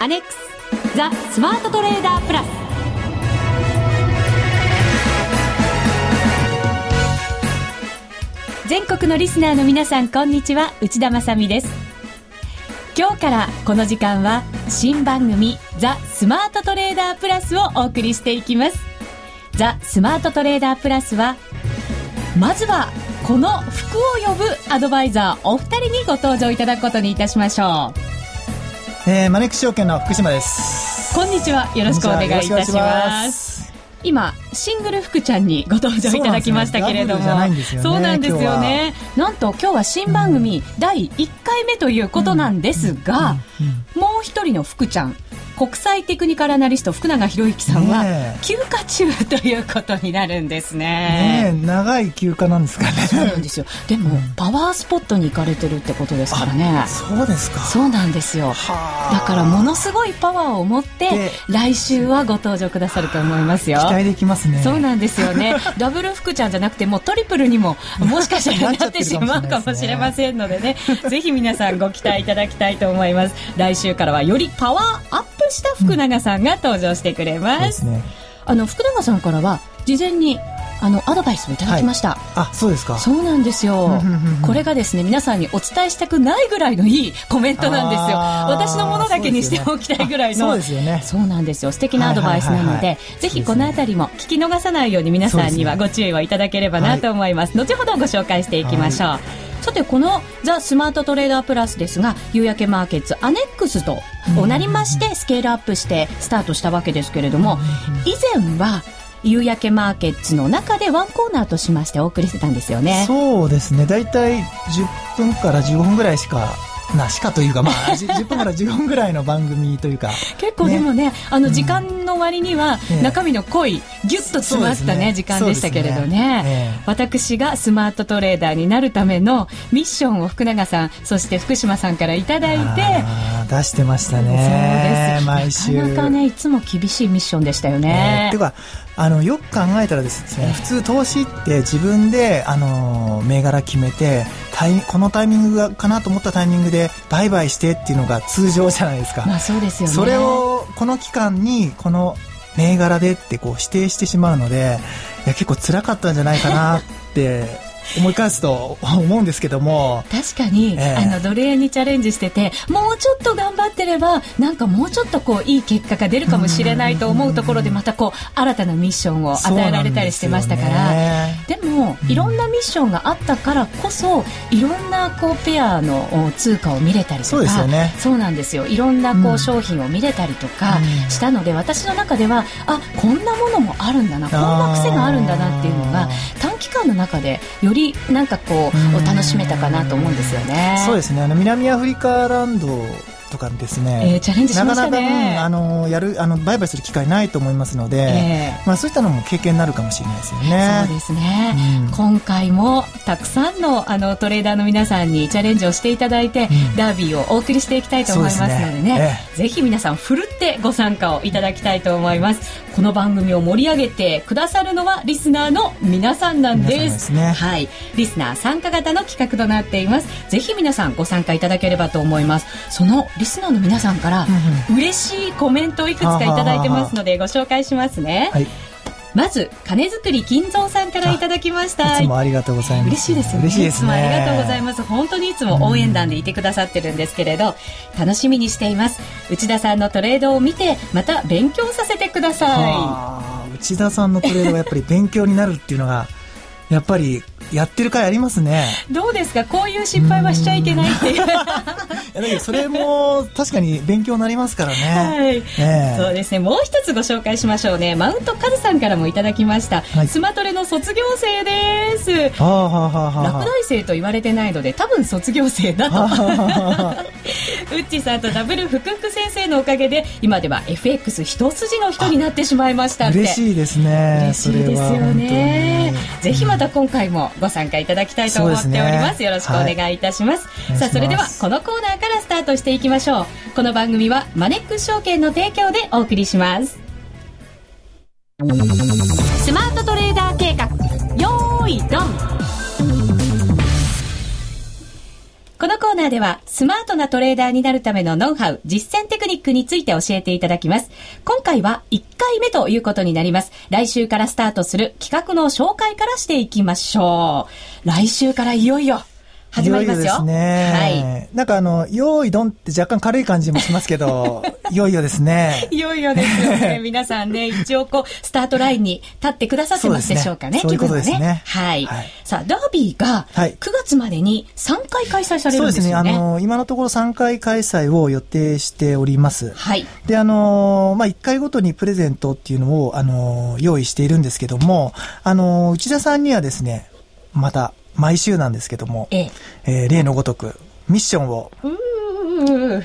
アネックスザ・スマートトレーダープラス。全国のリスナーの皆さんこんにちは。内田まさです。今日からこの時間は新番組ザ・スマートトレーダープラスをお送りしていきます。ザ・スマートトレーダープラスはまずはこの服を呼ぶアドバイザーお二人にご登場いただくことにいたしましょう。えー、マネックス証券の福島です。こんにちは。よろしくお願いいたします。今シングル福ちゃんにご登場いただきましたけれども。そうなんですよね。なんと今日は新番組第1回目ということなんですが、もう一人の福ちゃん国際テクニカルアナリスト福永博之さんは休暇中ということになるんですね。ね長い休暇なんですかね。そうなんですよ。でも、うん、パワースポットに行かれてるってことですからね。そうですか。そうなんですよ。だからものすごいパワーを持って来週はご登場くださると思いますよ。期待できますね。そうなんですよね。ダブル福ちゃんじゃなくてもうトリプルにも もしかしたらなってしまうかもしれませんのでね。ぜひ皆さんご期待いただきたいと思います。来週からはよりパワーアップした福永さんが登場してくれます。うん、ね、あの福永さんからは事前にあのアドバイスをいただきました、はい、あそうですか。そうなんですよ。これがですね皆さんにお伝えしたくないぐらいのいいコメントなんですよ。私のものだけにしておきたいぐらいの。そうですよね。そうなんですよ。素敵なアドバイスなので、ぜひこの辺りも聞き逃さないように皆さんにはご注意をいただければなと思います、はい、後ほどご紹介していきましょう、はいさてこのザ・スマートトレーダープラスですが夕焼けマーケッツアネックスとなりましてスケールアップしてスタートしたわけですけれども以前は夕焼けマーケッツの中でワンコーナーとしましてお送りしてたんですよね。そうですね。大体10分から15分ぐらいしかなしかというか、まあ、10 分から15分ぐらいの番組というか。結構でもね、ね。あの時間の割には中身の濃い、ぎゅっと詰まったね、ね。時間でしたけれどね、ね、私がスマートトレーダーになるためのミッションを福永さんそして福島さんから頂いて出してましたね。そうです。毎週。なかなかねいつも厳しいミッションでしたよね。ていうかあのよく考えたらですね普通投資って自分であの銘柄決めてタイこのタイミングかなと思ったタイミングで売買してっていうのが通常じゃないですか。まあそうですよね。それをこの期間にこの銘柄でってこう指定してしまうのでいや結構辛かったんじゃないかなって思い返すと 思うんですけども。確かに、えー、あの奴隷にチャレンジしててもうちょっと頑張ってればなんかもうちょっとこういい結果が出るかもしれないと思うところでまたこう新たなミッションを与えられたりしてましたから。で,、もいろんなミッションがあったからこそいろんなこうペアの通貨を見れたりとか。そうですよ、ね、そうなんですよ。いろんなこう商品を見れたりとかしたので、私の中ではあこんなものもあるんだなこんな癖があるんだなっていうのが短期間の中でよりりなんかこう楽しめたかなと思うんですよね。そうですねあの南アフリカランドとかですね、えー、チャレンジしましたね。なかなか、あのやるあの売買する機会ないと思いますので、えー、まあ、そういったのも経験になるかもしれないですよね。そうですね、うん、今回もたくさんのあのトレーダーの皆さんにチャレンジをしていただいて、うん、ダービーをお送りしていきたいと思いますのでね、ね。えー、ぜひ皆さんふるってご参加をいただきたいと思います。この番組を盛り上げてくださるのはリスナーの皆さんなんです、ね、はい。リスナー参加型の企画となっています。ぜひ皆さんご参加いただければと思います。そのリスナーの皆さんから嬉しいコメントをいくつかいただいてますのでご紹介しますね。はい。まず金作り金蔵さんからいただきました。いつもありがとうございます。嬉しいですよね。嬉しいです、ね、いつもありがとうございます。本当にいつも応援団でいてくださってる。んですけれど、楽しみにしています。内田さんのトレードを見てまた勉強させてください。内田さんのトレードがやっぱり勉強になるっていうのがやっぱりやってる回ありますね。どうですか？こういう失敗はしちゃいけないっていう。いやだけどそれも確かに勉強になりますからね。はい、えー、そうですね。もう一つご紹介しましょうね。マウントカズさんからもいただきました。はい、スマトレの卒業生です。はあはあはあ、落第生と言われてないので多分卒業生だと。ウッチさんとダブル福福先生のおかげで今では FX 一筋の人になってしまいましたって。嬉しいですね。嬉しいですよね。ぜひまた今回もご参加いただきたいと思っております。すね、よろしくお願いいたします。はい、さあ、それではこのコーナーからスタートしていきましょう。この番組はマネックス証券の提供でお送りします。スマートトレーダー計画、よーい、ドンこのコーナーではスマートなトレーダーになるためのノウハウ、実践テクニックについて教えていただきます。今回は1回目ということになります。来週からスタートする企画の紹介からしていきましょう。来週からいよいよ始まりますよ。いよいよですね。はい。なんかあの、用意ドンって若干軽い感じもしますけど、いよいよですね。いよいよですよね。皆さんね、一応こう、スタートラインに立ってくださってますでしょうかね。そう、ね,、いうことですね。ねはい、はい。さあ、ダービーが9月までに3回開催されるんですよね。そうですね。あの、今のところ3回開催を予定しております。はい。で、あの、まあ、1回ごとにプレゼントっていうのを、あの、用意しているんですけども、あの、内田さんにはですね、また、毎週なんですけども、えええー、例のごとく、ミッションを、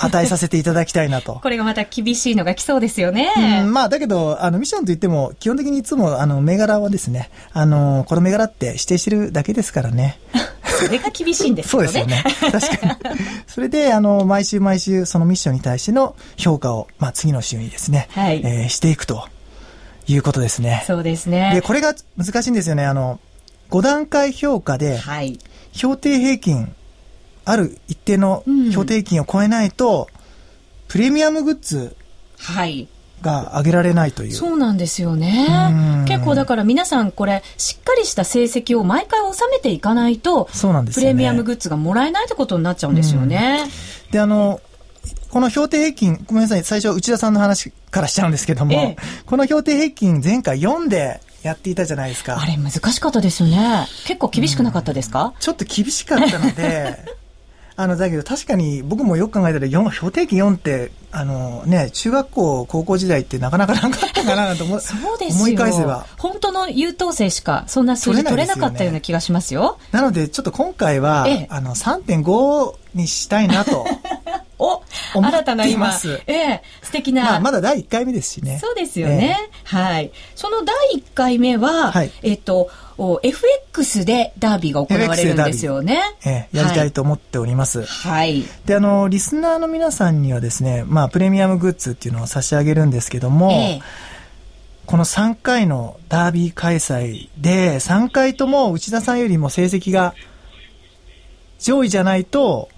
与えさせていただきたいなと。これがまた厳しいのが来そうですよね。うん、まあ、だけど、あの、ミッションといっても、基本的にいつも、あの、銘柄はですね、あの、この銘柄って指定してるだけですからね。それが厳しいんですよね。そうですよね。確かに。それで、あの、毎週毎週、そのミッションに対しての評価を、まあ、次の週にですね、はい、えー、していくということですね。そうですね。で、これが難しいんですよね。あの、5段階評価で、はい、評定平均、ある一定の評定平均を超えないと、うん、プレミアムグッズが上げられないという。そうなんですよね。結構だから皆さんこれ、しっかりした成績を毎回収めていかないと、そうなんです、ね、プレミアムグッズがもらえないってことになっちゃうんですよね。で、あの、この評定平均、ごめんなさい、最初内田さんの話からしちゃうんですけども、ええ、この評定平均前回4でやっていたじゃないですか。あれ難しかったですよね。結構厳しくなかったですか、ちょっと厳しかったので、あの、だけど確かに僕もよく考えたら4、標定期4って、あのね、中学校、高校時代ってなかなかなかったかなと思そうです思い返せば。本当の優等生しか、そんな数字取れなかったような気がしますよ。なので、ちょっと今回は、ええ、あの、3.5にしたいなと。お新たな今、ええ、素敵な。まあ、まだ第1回目ですしね。そうですよね。えはい。その第1回目は、はい、えっ、と、FX でダービーが行われるんですよね。ええ、やりたいと思っております。はい。で、あの、リスナーの皆さんにはですね、まあ、プレミアムグッズっていうのを差し上げるんですけども、ええ、この3回のダービー開催で、3回とも内田さんよりも成績が上位じゃないと、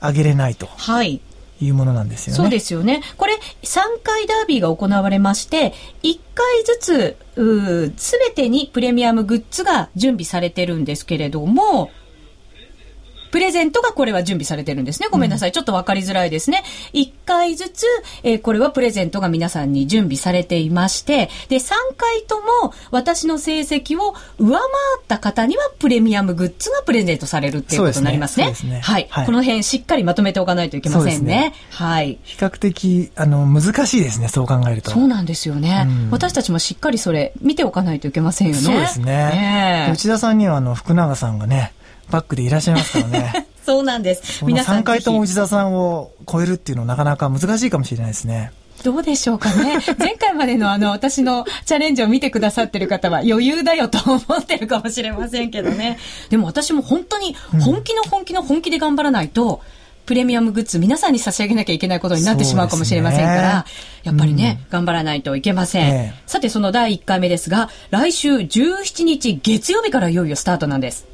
上げれないと。はい。いうものなんですよね。そうですよね。これ、3回ダービーが行われまして、1回ずつ、すべてにプレミアムグッズが準備されてるんですけれども、プレゼントがこれは準備されてるんですね。ごめんなさい。うん、ちょっとわかりづらいですね。1回ずつ、えー、これはプレゼントが皆さんに準備されていまして、で、3回とも私の成績を上回った方にはプレミアムグッズがプレゼントされるっていうことになりますね。すねすねはい、はい、この辺しっかりまとめておかないといけませんね。ねはい。比較的、あの、難しいですね。そう考えると。そうなんですよね。うん、私たちもしっかりそれ見ておかないといけませんよね。そうですね。内田さんには、あの、福永さんがね、バックでいらっしゃいますからね。そうなんです。皆さん。3回とも内田さんを超えるっていうのはなかなか難しいかもしれないですね。どうでしょうかね。前回までのあの、私のチャレンジを見てくださってる方は余裕だよと思ってるかもしれませんけどね。でも私も本当に本気の本気の本気で頑張らないと、プレミアムグッズ皆さんに差し上げなきゃいけないことになってしまうかもしれませんから、ね、やっぱりね、うん、頑張らないといけません、ええ、さてその第1回目ですが、来週17日月曜日からいよいよスタートなんです。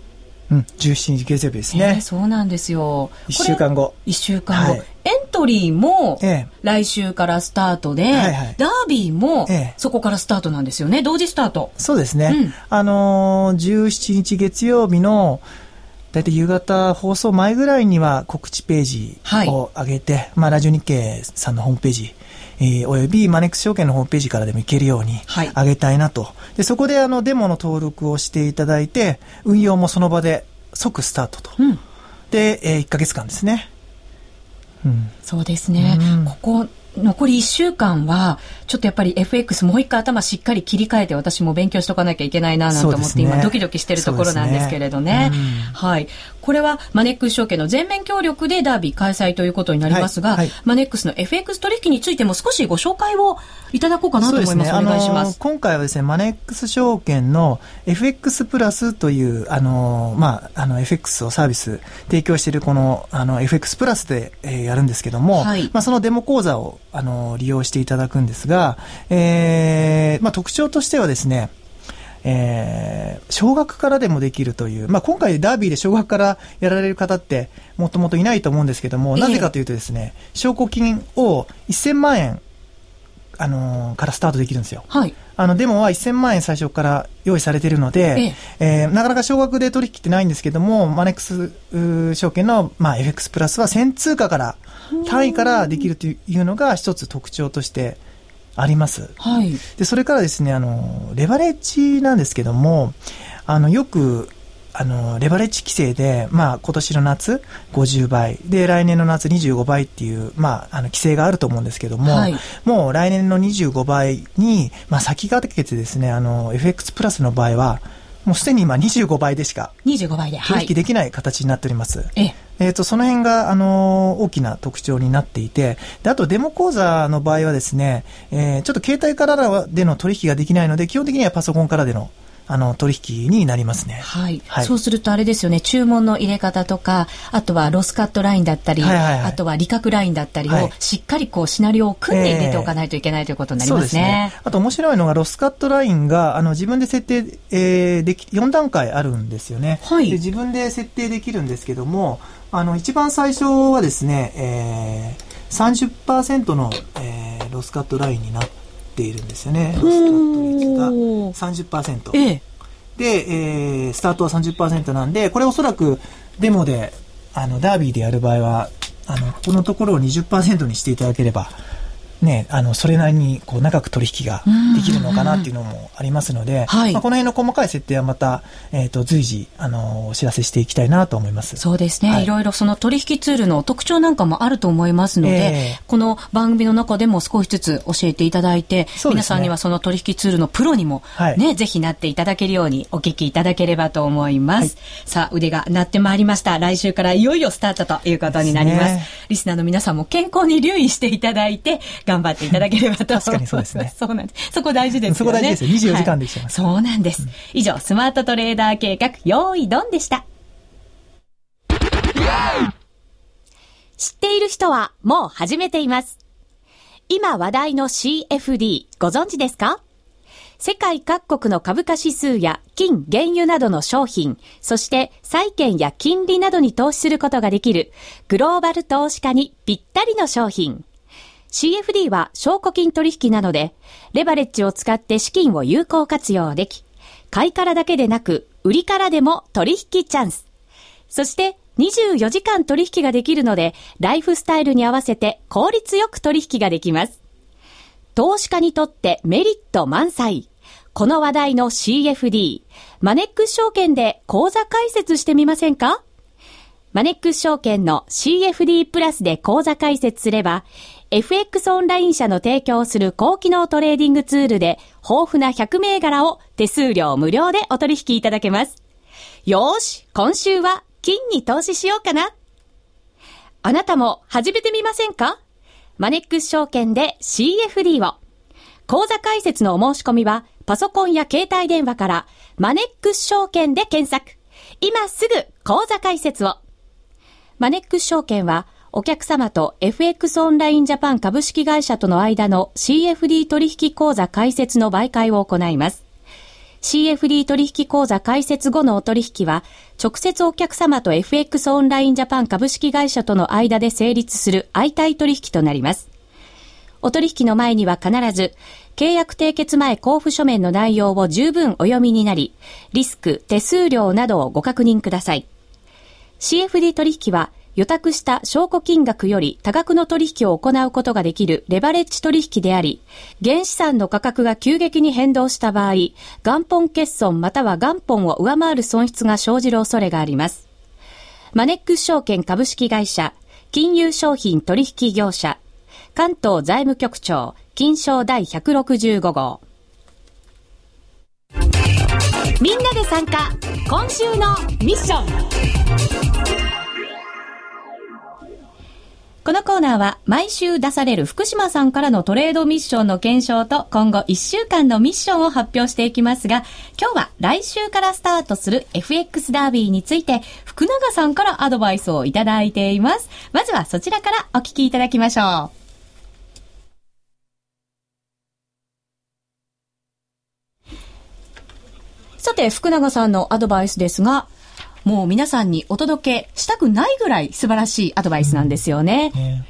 うん、17日月曜日ですね、えー、そうなんですよ。1週間後。1週間後、はい、エントリーも来週からスタートで、はいはい、ダービーもそこからスタートなんですよね。同時スタート。そうですね、うん、あのー、17日月曜日の大体夕方放送前ぐらいには告知ページを上げて、はい、まあ、ラジオ日経さんのホームページえー、およびマネックス証券のホームページからでも行けるように上げたいなと。はい、で、そこであのデモの登録をしていただいて、運用もその場で即スタートと。うん、で、えー、1ヶ月間ですね。うん、そうですね。うん、ここ残り1週間は、ちょっとやっぱり FX もう一回頭しっかり切り替えて私も勉強しとかなきゃいけないななんて思って、今ドキドキしてるところなんですけれどね。ねうん、はい。これはマネックス証券の全面協力でダービー開催ということになりますが、はいはい、マネックスの FX 取引についても少しご紹介をいただこうかなと思います。すね、お願いします。今回はですね、マネックス証券の FX プラスという、あの、まあ、あの、FX をサービス提供しているこの、あの、FX プラスで、えー、やるんですけども、はい、まあ、そのデモ講座を、あの、利用していただくんですが、えー、まあ、特徴としてはですね、えー、少額からでもできるという、まあ、今回ダービーで少額からやられる方ってもともといないと思うんですけども、なぜかというとですね、証拠金を1000万円、あのー、からスタートできるんですよ。はい。あの、デモは1000万円最初から用意されているので、ええー、なかなか少額で取引ってないんですけども、マネックス証券の、まあ、FX プラスは1000通貨から、単位からできるというのが一つ特徴としてあります。はい。で、それからですね、あの、レバレッジなんですけども、あの、よく、あの、レバレッジ規制で、まあ、今年の夏50倍、で、来年の夏25倍っていう、まあ、あの、規制があると思うんですけども、はい、もう来年の25倍に、まあ、先駆けてですね、あの、FX プラスの場合は、もうすでに今25倍でしか、25倍で、取引できない形になっております。えええっ、ー、と、その辺が、あのー、大きな特徴になっていて、で、あとデモ講座の場合はですね、えー、ちょっと携帯からでの取引ができないので、基本的にはパソコンからでのあの、取引になりますね。はい。はい、そうするとあれですよね、注文の入れ方とか、あとはロスカットラインだったり、はいはいはい、あとは利確ラインだったりを、はい、しっかりこう、シナリオを組んで入れておかないといけないということになりますね。えー、すねあと面白いのが、ロスカットラインが、あの、自分で設定、えー、でき、4段階あるんですよね。はい。で、自分で設定できるんですけども、あの、一番最初はですね、えー、30%の、えー、ロスカットラインになっているんですよね。ロスカット率が30%。ええで、えー、スタートは30%なんで、これおそらくデモで、あの、ダービーでやる場合は、あの、このところを20%にしていただければ、ね、あの、それなりに、こう、長く取引ができるのかなっていうのもありますので、はい、まあ、この辺の細かい設定はまた、えっ、ー、と、随時、あの、お知らせしていきたいなと思います。そうですね。はい、いろいろその取引ツールの特徴なんかもあると思いますので、えー、この番組の中でも少しずつ教えていただいて、ね、皆さんにはその取引ツールのプロにも、ね、はい、ぜひなっていただけるようにお聞きいただければと思います。さあ、腕が鳴ってまいりました。来週からいよいよスタートということになります。すね、リスナーの皆さんも健康に留意していただいて、頑張っていただければればと。確かにそうですね。そうなんです。そこ大事ですよね。そこ大事ですよ。24時間できちゃいます、はい、そうなんです、うん、以上、スマートトレーダー計画、用意ドンでした。知っている人はもう始めています。今話題の CFD ご存知ですか？世界各国の株価指数や金、原油などの商品、そして債券や金利などに投資することができるグローバル投資家にぴったりの商品。CFD は証拠金取引なので、レバレッジを使って資金を有効活用でき、買いからだけでなく、売りからでも取引チャンス。そして、24時間取引ができるので、ライフスタイルに合わせて効率よく取引ができます。投資家にとってメリット満載。この話題の CFD、マネックス証券で口座開設してみませんか？マネックス証券の CFD プラスで口座開設すれば、FX オンライン社の提供する高機能トレーディングツールで豊富な100銘柄を手数料無料でお取引いただけます。よーし、今週は金に投資しようかな。あなたも始めてみませんか？マネックス証券で CFD を。口座開設のお申し込みはパソコンや携帯電話からマネックス証券で検索。今すぐ口座開設を。マネックス証券はお客様と FX オンラインジャパン株式会社との間の CFD 取引口座開設の媒介を行います。CFD 取引口座開設後のお取引は、直接お客様と FX オンラインジャパン株式会社との間で成立する相対取引となります。お取引の前には必ず、契約締結前交付書面の内容を十分お読みになり、リスク、手数料などをご確認ください。CFD 取引は、予託した証拠金額より多額の取引を行うことができるレバレッジ取引であり、原資産の価格が急激に変動した場合、元本欠損または元本を上回る損失が生じる恐れがあります。マネックス証券株式会社、金融商品取引業者、関東財務局長、金賞第165号。みんなで参加、今週のミッション。このコーナーは毎週出される福島さんからのトレードミッションの検証と今後1週間のミッションを発表していきますが、今日は来週からスタートする FX ダービーについて福永さんからアドバイスをいただいています。まずはそちらからお聞きいただきましょう。さて、福永さんのアドバイスですが、もう皆さんにお届けしたくないぐらい素晴らしいアドバイスなんですよね。うん、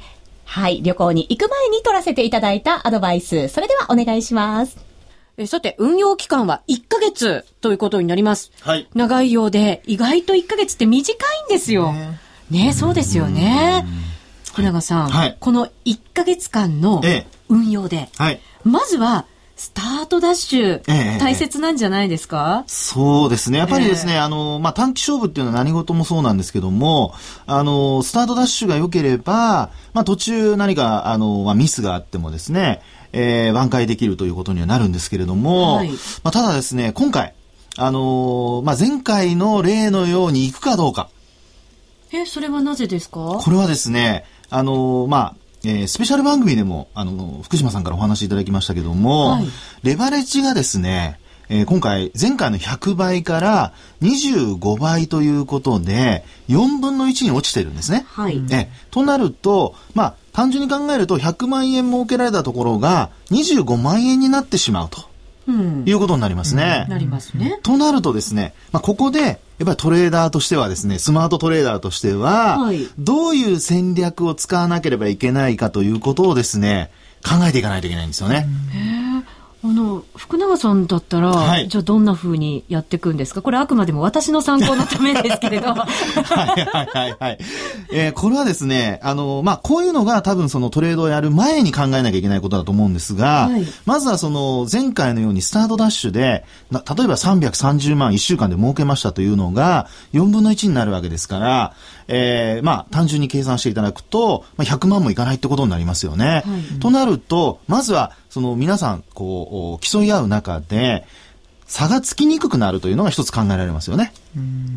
はい。旅行に行く前に取らせていただいたアドバイス。それではお願いします。えさて、運用期間は1ヶ月ということになります。はい。長いようで、意外と1ヶ月って短いんですよ。ねねそうですよね。福永さん、はい、この1ヶ月間の運用で、はい、まずは、スタートダッシュ、ええ、大切なんじゃないですか、そうですね。やっぱりですね、え、あの、まあ、短期勝負っていうのは何事もそうなんですけども、あの、スタートダッシュが良ければ、まあ、途中何か、あの、まあ、ミスがあってもですね、えー、挽回できるということにはなるんですけれども、はい、まあ、ただですね、今回、あのまあ、前回の例のように行くかどうか。え、それはなぜですか？これはですね、あのまあ、えー、スペシャル番組でも、あの、福島さんからお話しいただきましたけども、はい、レバレッジがですね、えー、今回、前回の100倍から25倍ということで、4分の1に落ちてるんですね。はい。えとなると、まあ、単純に考えると100万円儲けられたところが25万円になってしまうと。うん、いうことになりますね。なりますね。となるとですね、まあ、ここで、やっぱりトレーダーとしてはですね、スマートトレーダーとしては、はい、どういう戦略を使わなければいけないかということをですね、考えていかないといけないんですよね。あの、福永さんだったら、はい、じゃあどんな風にやっていくんですか？これあくまでも私の参考のためですけれど。はいはいはいはい。えー、これはですね、あの、まあ、こういうのが多分そのトレードをやる前に考えなきゃいけないことだと思うんですが、はい、まずはその前回のようにスタートダッシュで、例えば330万1週間で儲けましたというのが4分の1になるわけですから、えー、まあ、単純に計算していただくと、まあ、100万もいかないってことになりますよね。はい、となると、まずは、その皆さん、こう、競い合う中で、差がつきにくくなるというのが一つ考えられますよね。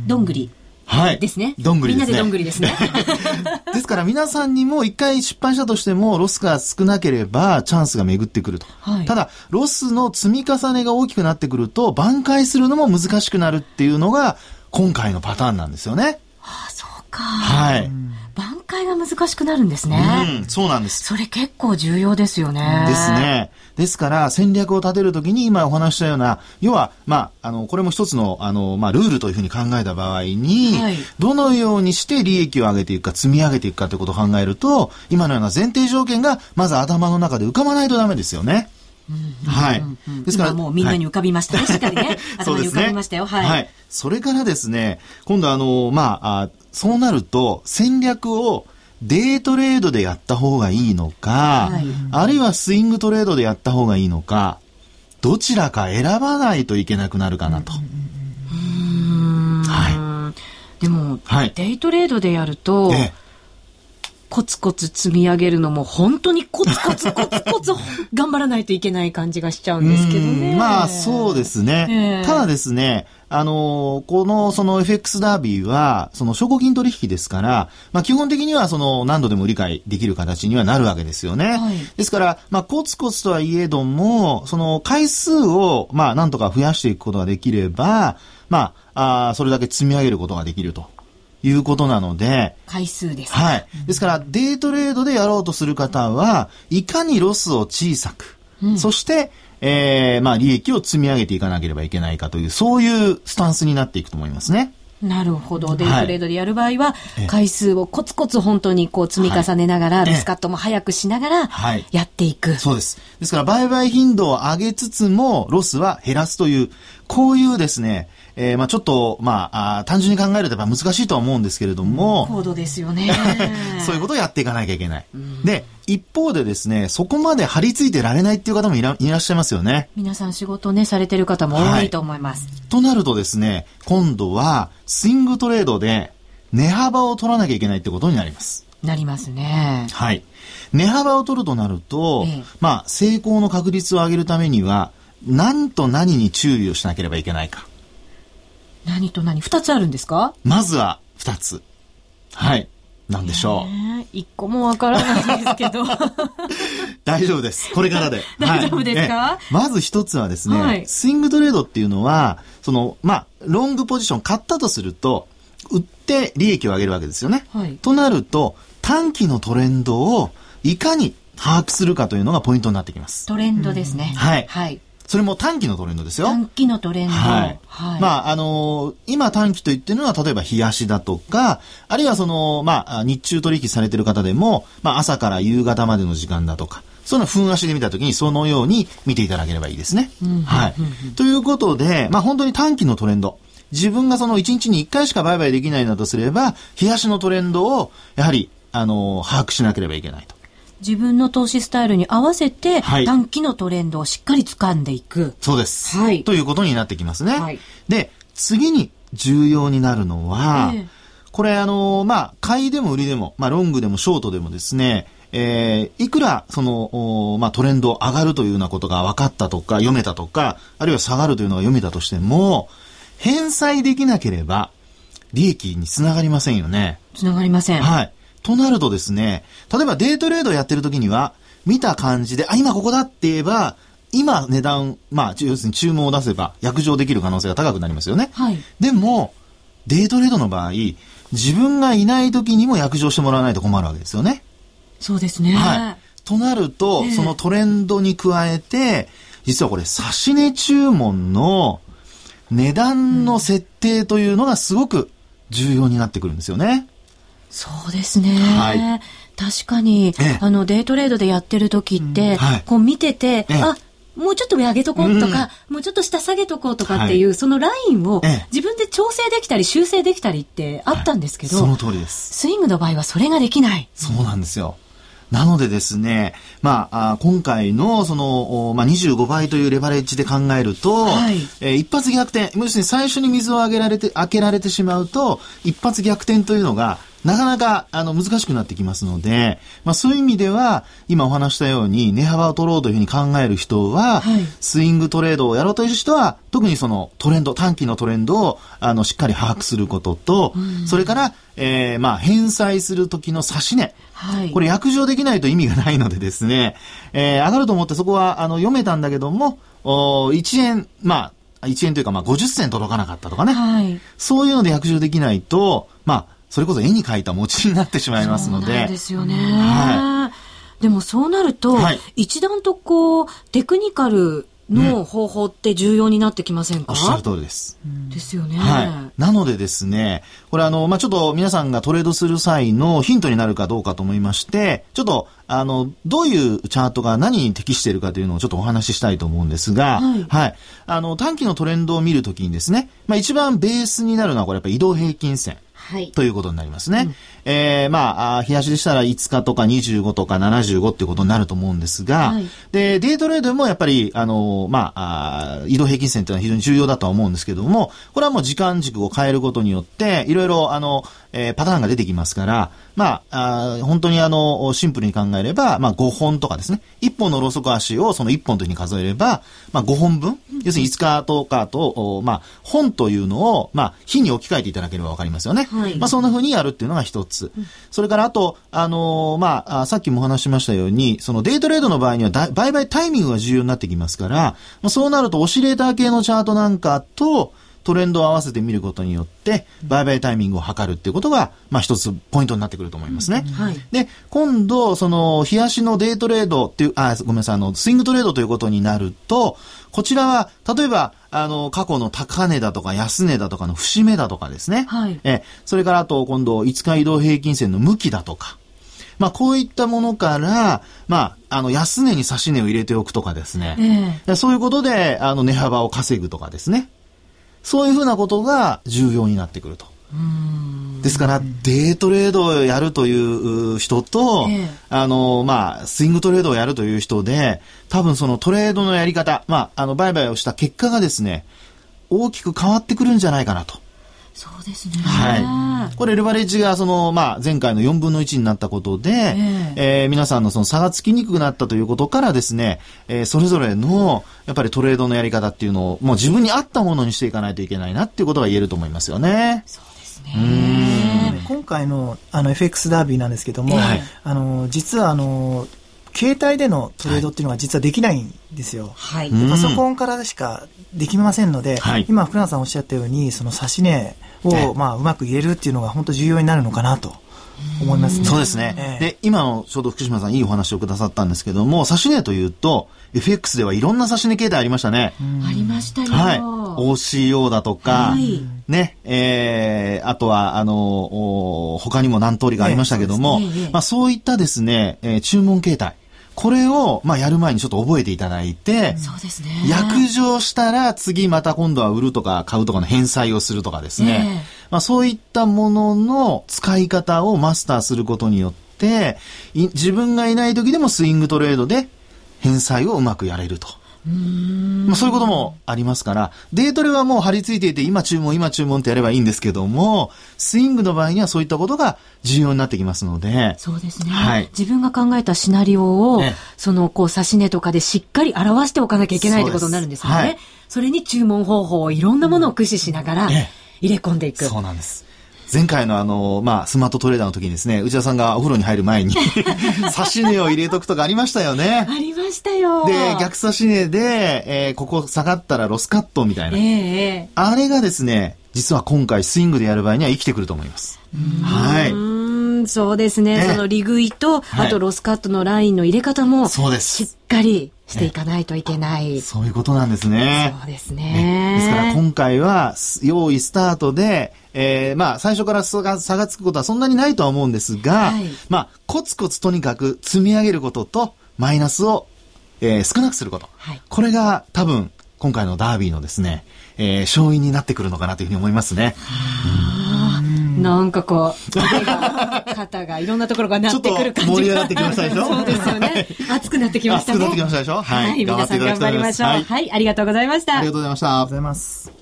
どんぐり。はい。ですね。どんぐりですね。みんなでどんぐりですね。ですから皆さんにも一回失敗したとしてもロスが少なければチャンスが巡ってくると。はい、ただ、ロスの積み重ねが大きくなってくると挽回するのも難しくなるっていうのが今回のパターンなんですよね。はあ、そうか。はい。挽回が難しくなるんですね。うん、そうなんです。それ結構重要ですよね。ですね。ですから戦略を立てるときに今お話したような、要は、まあ、あの、これも一つの、あの、まあ、ルールというふうに考えた場合に、はい、どのようにして利益を上げていくか、積み上げていくかということを考えると、今のような前提条件がまず頭の中で浮かばないとダメですよね。はい。ですから。もうみんなに浮かびましたね、しっかり ね。頭に浮かびましたよ。はい。はい。それからですね、今度あの、まあ、あそうなると、戦略をデートレードでやった方がいいのか、はい、あるいはスイングトレードでやった方がいいのか、どちらか選ばないといけなくなるかなと。はい。でも、はい、デイトレードでやると、ええコツコツ積み上げるのも本当にコツコツコツコツ 頑張らないといけない感じがしちゃうんですけどね。まあそうですね。えー、ただですね、あの、このその FX ダービーは、その証拠金取引ですから、まあ基本的にはその何度でも理解できる形にはなるわけですよね。はい、ですから、まあコツコツとはいえども、その回数をまあなんとか増やしていくことができれば、まあ、あそれだけ積み上げることができると。いうことなので。回数です。はい。ですから、デイトレードでやろうとする方は、いかにロスを小さく、うん、そして、えー、まあ、利益を積み上げていかなければいけないかという、そういうスタンスになっていくと思いますね。なるほど。デイトレードでやる場合は、回数をコツコツ本当にこう積み重ねながら、ロスカットも早くしながら、やっていく、そうです。ですから、売買頻度を上げつつも、ロスは減らすという、こういうですね、えー、まあちょっと、まあ、あ単純に考えると難しいとは思うんですけれども。高度ですよね。そういうことをやっていかなきゃいけない。うん、で、一方でですね、そこまで張り付いてられないっていう方もいらいらっしゃいますよね。皆さん仕事ね、されてる方も多いと思います。はい、となるとですね、今度は、スイングトレードで、値幅を取らなきゃいけないってことになります。なりますね。はい。値幅を取るとなると、ええ、まあ、成功の確率を上げるためには、何と何に注意をしなければいけないか。何と何？二つあるんですか？まずは二つ。はい。なんでしょう。一個もわからないですけど。大丈夫です。これからで。大丈夫ですか、はい、まず一つはですね、はい、スイングトレードっていうのは、その、まあ、ロングポジション買ったとすると、売って利益を上げるわけですよね。はい、となると、短期のトレンドをいかに把握するかというのがポイントになってきます。トレンドですね。はい。はい。それも短期のトレンドですよ。短期のトレンド。はい。はい、まあ、あのー、今短期と言ってるのは、例えば冷やしだとか、あるいはその、まあ、日中取引されてる方でも、まあ、朝から夕方までの時間だとか、その分足で見たときに、そのように見ていただければいいですね。はい。ということで、まあ、本当に短期のトレンド。自分がその1日に1回しか売買できないなとすれば、冷やしのトレンドを、やはり、あのー、把握しなければいけないと。自分の投資スタイルに合わせて、はい、短期のトレンドをしっかり掴んでいく。そうです。はい。ということになってきますね。はい、で、次に重要になるのは、えー、これあの、まあ、買いでも売りでも、まあ、ロングでもショートでもですね、えー、いくら、その、まあ、トレンド上がるというようなことが分かったとか、読めたとか、あるいは下がるというのが読めたとしても、返済できなければ、利益につながりませんよね。つながりません。はい。となるとですね、例えばデイトレードやってる時には、見た感じで、あ、今ここだって言えば、今値段、まあ、要するに注文を出せば、約定できる可能性が高くなりますよね。はい。でも、デイトレードの場合、自分がいない時にも約定してもらわないと困るわけですよね。そうですね。はい。となると、えー、そのトレンドに加えて、実はこれ、指値注文の値段の設定というのがすごく重要になってくるんですよね。そうですね。はい。確かに、ええ、あの、デイトレードでやってる時って、うんはい、こう見てて、え、あ、もうちょっと上げとこうとか、うん、もうちょっと下下げとこうとかっていう、はい、そのラインを自分で調整できたり修正できたりってあったんですけど、はい、その通りです。スイングの場合はそれができない。そうなんですよ。なのでですね、まあ、あ今回のその、まあ、25倍というレバレッジで考えると、はい、えー、一発逆転、要するに最初に水をあげられて、開けられてしまうと、一発逆転というのが、なかなか、あの、難しくなってきますので、まあそういう意味では、今お話したように、値幅を取ろうというふうに考える人は、はい、スイングトレードをやろうという人は、特にそのトレンド、短期のトレンドを、あの、しっかり把握することと、うん、それから、えー、まあ、返済する時の差し値。はい、これ約定できないと意味がないのでですね、えー、上がると思ってそこは、あの、読めたんだけども、お1円、まあ、1円というか、まあ、50銭届かなかったとかね。はい、そういうので約定できないと、まあ、それこそ絵に描いた餅になってしまいますので。ですよね。はい。でもそうなると、はい、一段とこう、テクニカルの方法って重要になってきませんか、おっしゃる通りです。ですよね。はい。なのでですね、これあの、まあ、ちょっと皆さんがトレードする際のヒントになるかどうかと思いまして、ちょっと、あの、どういうチャートが何に適しているかというのをちょっとお話ししたいと思うんですが、はい。はい、あの、短期のトレンドを見るときにですね、まあ、一番ベースになるのはこれやっぱり移動平均線。はい、ということになりますね。うん、えー、まあ、冷やしでしたら5日とか25とか75っていうことになると思うんですが、はい、で、デイトレードもやっぱり、あの、まあ、移動平均線っていうのは非常に重要だとは思うんですけども、これはもう時間軸を変えることによって、いろいろ、あの、えー、パターンが出てきますから、まあ、あ本当にあの、シンプルに考えれば、まあ、5本とかですね。1本のローソク足をその1本というふうに数えれば、まあ、5本分、要するに5日とかと、まあ、本というのを、まあ、日に置き換えていただければわかりますよね。はい、まあ、そんなふうにやるっていうのが一つ。うん、それから、あと、あのー、まあ、さっきもお話しましたように、そのデイトレードの場合には売買タイミングが重要になってきますから、まあ、そうなるとオシレーター系のチャートなんかと、トレンドを合わせて見ることによって、売買タイミングを測るっていうことが、まあ一つポイントになってくると思いますね。はい、で、今度、その、冷やしのデイトレードっていう、あ、ごめんなさい、あの、スイングトレードということになると、こちらは、例えば、あの、過去の高値だとか安値だとかの節目だとかですね。はい。え、それからあと、今度、5日移動平均線の向きだとか。まあ、こういったものから、まあ、あの、安値に差し値を入れておくとかですね。えー、そういうことで、あの、値幅を稼ぐとかですね。そういうふうなことが重要になってくると。ですから、デートレードをやるという人と、ええ、あの、まあ、スイングトレードをやるという人で、多分そのトレードのやり方、まあ、あの、売買をした結果がですね、大きく変わってくるんじゃないかなと。そうですね。はい。これ、レバレッジが、その、まあ、前回の4分の1になったことで、えー、えー、皆さんのその差がつきにくくなったということからですね、えー、それぞれの、やっぱりトレードのやり方っていうのを、もう自分に合ったものにしていかないといけないなっていうことが言えると思いますよね。そうですね。今回の、あの、FX ダービーなんですけども、はい、あの、実は、あの、携帯でのトレードっていうのが実はできないんですよ。はい。パソコンからしかできませんので、はい、今福永さんおっしゃったように、その指し値を、まあ、うまく入れるっていうのが本当重要になるのかなと。思いますね。そうですね。ええ、で、今のちょうど福島さんいいお話をくださったんですけども、指値というと、FX ではいろんな指値形態ありましたね。ありましたよ。はい。OCO だとか、はい、ね、えー、あとは、あの、他にも何通りがありましたけども、まあそういったですね、えー、注文形態。これを、まあ、やる前にちょっと覚えていただいて、そうですね。約定したら、次また今度は売るとか買うとかの返済をするとかですね。まあ、そういったものの使い方をマスターすることによって、自分がいない時でもスイングトレードで返済をうまくやれると。まあ、そういうこともありますから、デートレはもう張り付いていて、今注文、今注文ってやればいいんですけども、スイングの場合にはそういったことが重要になってきますので。そうですね。はい、自分が考えたシナリオを、その、こう、指し値とかでしっかり表しておかなきゃいけないってことになるんですよね。そはい、それに注文方法をいろんなものを駆使しながら、入れ込んでいく。そうなんです。前回のあの、まあ、スマートトレーダーの時にですね、内田さんがお風呂に入る前に 指値を入れとくとかありましたよね。ありましたよ。で、逆指値で、えー、ここ下がったらロスカットみたいな。えー、あれがですね、実は今回スイングでやる場合には生きてくると思います。はい。そうですね。その利食いと、あとロスカットのラインの入れ方も、そうです。しっかりしていかないといけない。そういうことなんですね。そうですね。ねですから今回は、用意スタートで、えー、まあ、最初から差が差がつくことはそんなにないとは思うんですが、はい、まあ、コツコツとにかく積み上げることと、マイナスを、えー、少なくすること。はい、これが多分、今回のダービーのですね、えー、勝因になってくるのかなというふうに思いますね。なんかこう、肩がいろんなところがなってくる感じが。盛り上がってきましたでしょそうですよね。熱くなってきましたね。熱くなってきましたでしょ？はい。皆さん頑張りましょう。はい、ありがとうございました。ありがとうございました。ありがとうございます。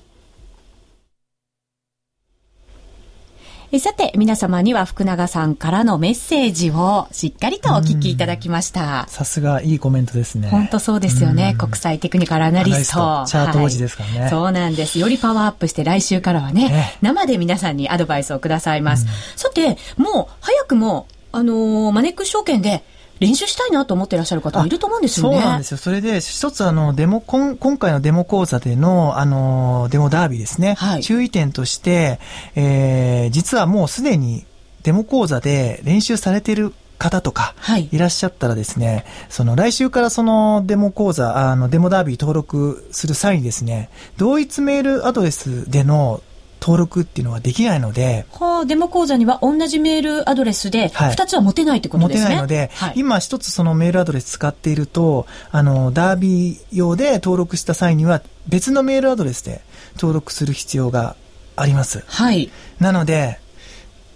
さて、皆様には福永さんからのメッセージをしっかりとお聞きいただきました。さすがいいコメントですね。本当そうですよね。国際テクニカルアナリスト。チャート王子ですからね、はい、そうなんです。よりパワーアップして来週からはね、生で皆さんにアドバイスをくださいます。さて、もう早くも、あのー、マネックス証券で練習したいなと思ってらっしゃる方もいると思うんですよね。そうなんですよ。それで、一つあの、デモ、今今回のデモ講座での、あの、デモダービーですね。はい、注意点として、えー、実はもうすでにデモ講座で練習されている方とか、いらっしゃったらですね、はい、その来週からそのデモ講座、あのデモダービー登録する際にですね、同一メールアドレスでの登録っていうのはできないので。はあ、デモ講座には同じメールアドレスで、二つは持てないってことですね。持てないので、はい、今一つそのメールアドレス使っていると、あの、ダービー用で登録した際には、別のメールアドレスで登録する必要があります。はい。なので、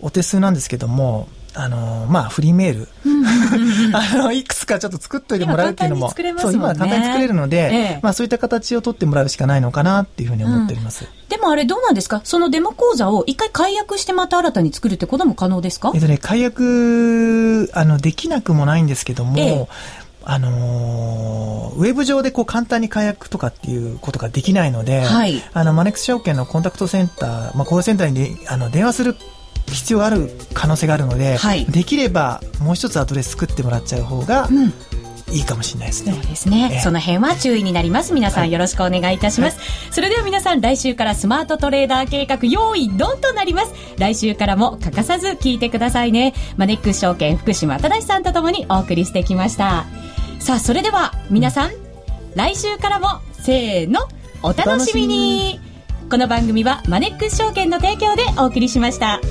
お手数なんですけども、あのまあ、フリーメール、あの、いくつかちょっと作っといてもらうっていうのも、もそう、今簡単に作れるので、ええ、まあ、そういった形を取ってもらうしかないのかなっていうふうに思っております。うん、でもあれどうなんですか？そのデモ講座を一回解約してまた新たに作るってことも可能ですか？えっとね、解約、あの、できなくもないんですけども、え。あのー、ウェブ上でこう簡単に解約とかっていうことができないので、はい、あの、マネックス証券のコンタクトセンター、まあ、コールセンターにあの電話する必要がある可能性があるので、はい、できればもう一つアドレス作ってもらっちゃう方が、うんいいかもしれないですね。そうですね、えー、その辺は注意になります。皆さんよろしくお願いいたします。はい、それでは皆さん来週からスマートトレーダー計画用意ドンとなります。来週からも欠かさず聞いてくださいね。マネックス証券福島正さんとともにお送りしてきました。さあ、それでは皆さん、来週からもせーの、お楽しみにこの番組はマネックス証券の提供でお送りしました。